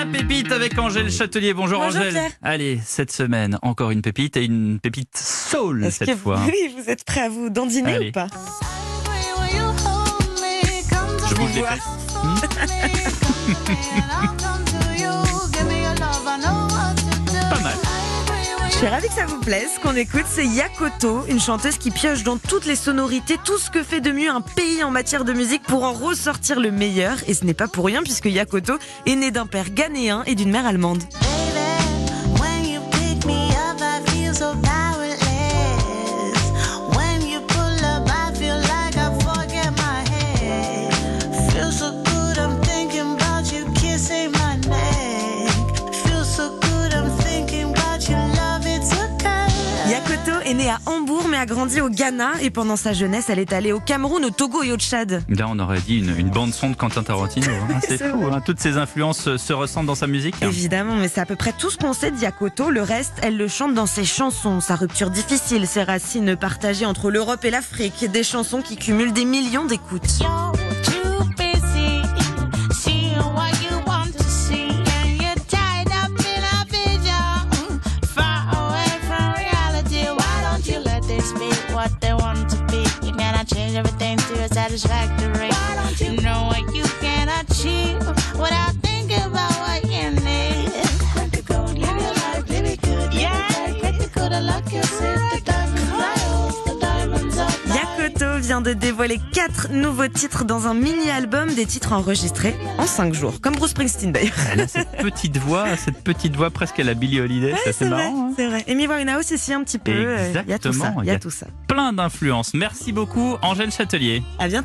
La pépite avec Angèle Châtelier. Bonjour, Bonjour, Angèle. Pierre. Allez, cette semaine, encore une pépite et une pépite soul Est-ce cette que fois. oui, vous êtes prêt à vous dandiner Allez. ou pas? Je bouge les fesses. Suis ravie que ça vous plaise. Ce qu'on écoute, c'est Yakoto, une chanteuse qui pioche dans toutes les sonorités, tout ce que fait de mieux un pays en matière de musique pour en ressortir le meilleur. Et ce n'est pas pour rien puisque Yakoto est née d'un père ghanéen et d'une mère allemande. Yakoto est née à Hambourg mais a grandi au Ghana et pendant sa jeunesse, elle est allée au Cameroun, au Togo et au Tchad. Là, on aurait dit une, une bande son de Quentin Tarantino. hein. C'est fou. hein. Toutes ces influences se ressentent dans sa musique. hein. Évidemment, mais c'est à peu près tout ce qu'on sait de Yakoto. Le reste, elle le chante dans ses chansons. Sa rupture difficile, ses racines partagées entre l'Europe et l'Afrique. Des chansons qui cumulent des millions d'écoutes. What they want to be, you cannot change everything to your satisfactory. Why don't you know what you can achieve without vient de dévoiler quatre nouveaux titres dans un mini-album, des titres enregistrés en cinq jours, comme Bruce Springsteen d'ailleurs. Elle a cette petite voix, cette petite voix presque à la Billie Holiday. assez c'est vrai, marrant. hein. c'est vrai. Amy Winehouse aussi un petit peu. euh, Il y a tout ça. Exactement, Il y a tout ça. Plein d'influences. Merci beaucoup, Angèle Châtelier. À bientôt.